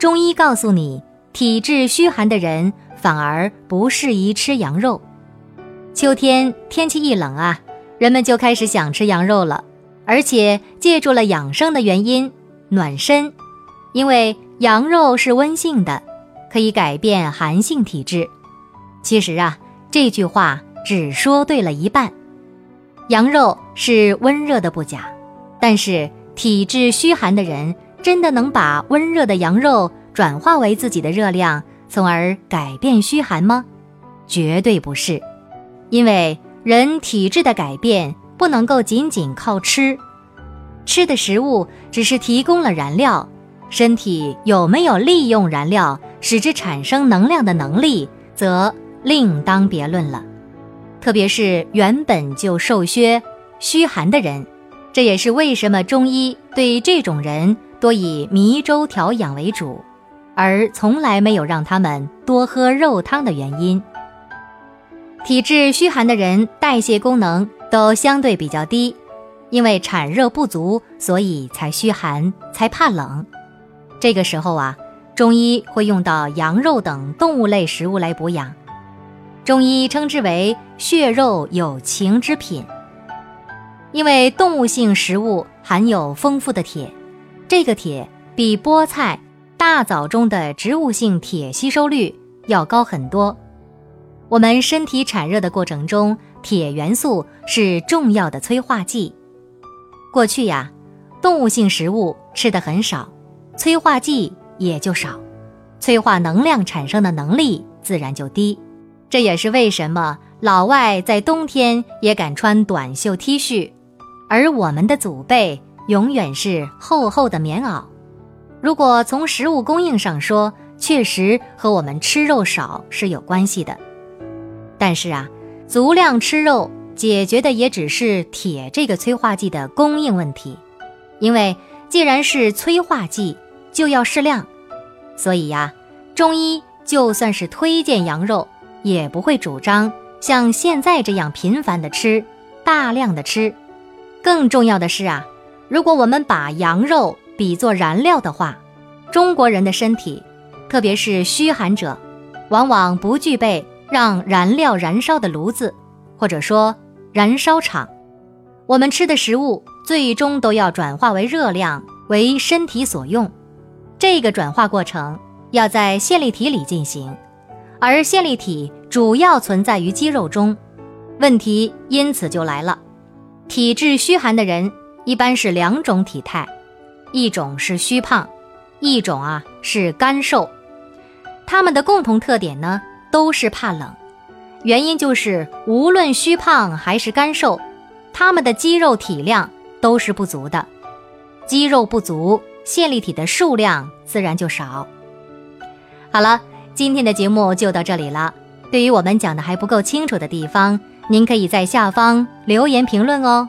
中医告诉你，体质虚寒的人反而不适宜吃羊肉。秋天天气一冷啊，人们就开始想吃羊肉了，而且借助了养生的原因暖身，因为羊肉是温性的，可以改变寒性体质。其实啊，这句话只说对了一半，羊肉是温热的不假，但是。体质虚寒的人，真的能把温热的羊肉转化为自己的热量，从而改变虚寒吗？绝对不是，因为人体质的改变不能够仅仅靠吃，吃的食物只是提供了燃料，身体有没有利用燃料使之产生能量的能力，则另当别论了。特别是原本就瘦削、虚寒的人。这也是为什么中医对这种人多以迷粥调养为主，而从来没有让他们多喝肉汤的原因。体质虚寒的人代谢功能都相对比较低，因为产热不足，所以才虚寒，才怕冷。这个时候啊，中医会用到羊肉等动物类食物来补养，中医称之为血肉有情之品。因为动物性食物含有丰富的铁，这个铁比菠菜、大枣中的植物性铁吸收率要高很多。我们身体产热的过程中，铁元素是重要的催化剂。过去呀，动物性食物吃的很少，催化剂也就少，催化能量产生的能力自然就低。这也是为什么老外在冬天也敢穿短袖 T 恤。而我们的祖辈永远是厚厚的棉袄。如果从食物供应上说，确实和我们吃肉少是有关系的。但是啊，足量吃肉解决的也只是铁这个催化剂的供应问题。因为既然是催化剂，就要适量。所以呀，中医就算是推荐羊肉，也不会主张像现在这样频繁的吃，大量的吃。更重要的是啊，如果我们把羊肉比作燃料的话，中国人的身体，特别是虚寒者，往往不具备让燃料燃烧的炉子，或者说燃烧场。我们吃的食物最终都要转化为热量，为身体所用。这个转化过程要在线粒体里进行，而线粒体主要存在于肌肉中，问题因此就来了。体质虚寒的人一般是两种体态，一种是虚胖，一种啊是干瘦。他们的共同特点呢都是怕冷，原因就是无论虚胖还是干瘦，他们的肌肉体量都是不足的，肌肉不足，线粒体的数量自然就少。好了，今天的节目就到这里了。对于我们讲的还不够清楚的地方。您可以在下方留言评论哦。